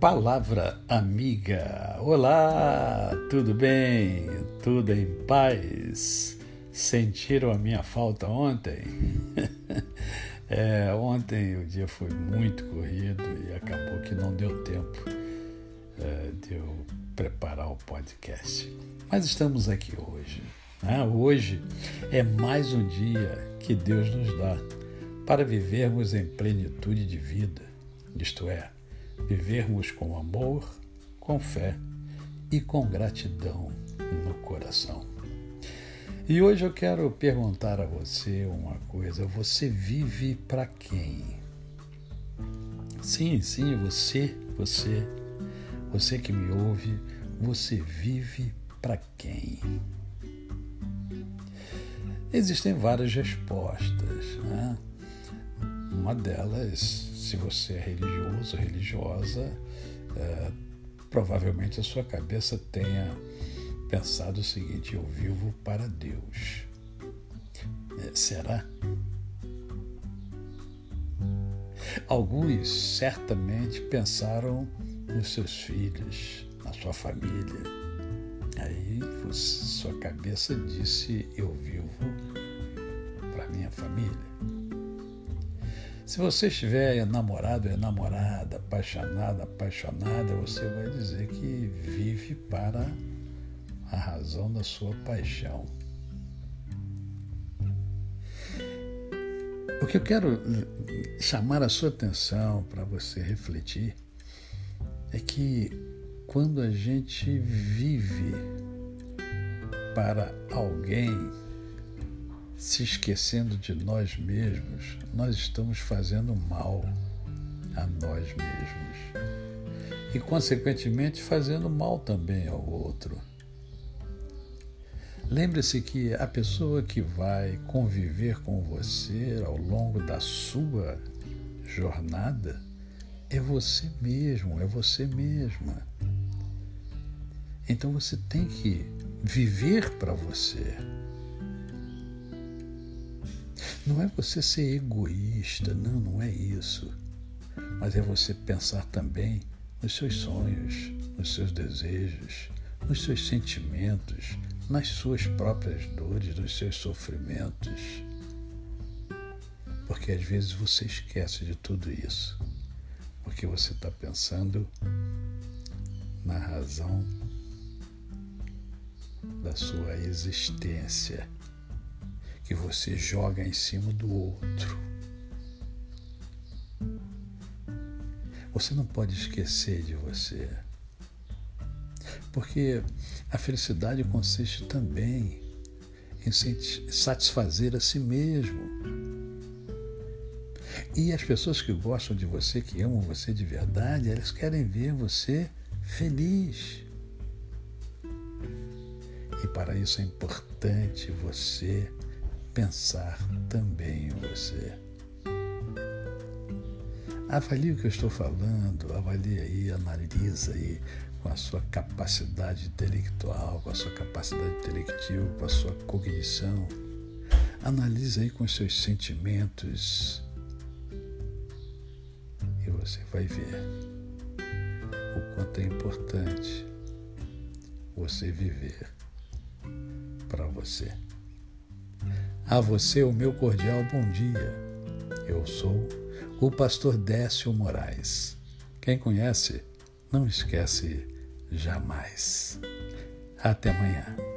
Palavra amiga. Olá, tudo bem? Tudo em paz? Sentiram a minha falta ontem? é, ontem o dia foi muito corrido e acabou que não deu tempo é, de eu preparar o podcast. Mas estamos aqui hoje. Né? Hoje é mais um dia que Deus nos dá para vivermos em plenitude de vida, isto é, vivermos com amor, com fé e com gratidão no coração. E hoje eu quero perguntar a você uma coisa: você vive para quem? Sim, sim, você, você, você que me ouve, você vive para quem? Existem várias respostas. Né? Uma delas, se você é religioso, religiosa, é, provavelmente a sua cabeça tenha pensado o seguinte: eu vivo para Deus. É, será? Alguns certamente pensaram nos seus filhos, na sua família. Aí sua cabeça disse: Eu vivo para minha família. Se você estiver namorado, é namorada, apaixonada, apaixonada, você vai dizer que vive para a razão da sua paixão. O que eu quero chamar a sua atenção para você refletir é que quando a gente vive para alguém, se esquecendo de nós mesmos, nós estamos fazendo mal a nós mesmos. E, consequentemente, fazendo mal também ao outro. Lembre-se que a pessoa que vai conviver com você ao longo da sua jornada é você mesmo, é você mesma. Então você tem que viver para você. Não é você ser egoísta, não, não é isso. Mas é você pensar também nos seus sonhos, nos seus desejos, nos seus sentimentos, nas suas próprias dores, nos seus sofrimentos. Porque às vezes você esquece de tudo isso, porque você está pensando na razão da sua existência que você joga em cima do outro. Você não pode esquecer de você. Porque a felicidade consiste também em satisfazer a si mesmo. E as pessoas que gostam de você, que amam você de verdade, elas querem ver você feliz. E para isso é importante você pensar também em você. Avalie o que eu estou falando, avalie aí, analisa aí com a sua capacidade intelectual, com a sua capacidade intelectiva, com a sua cognição. Analise aí com os seus sentimentos e você vai ver o quanto é importante você viver para você. A você o meu cordial bom dia. Eu sou o pastor Décio Moraes. Quem conhece, não esquece jamais. Até amanhã.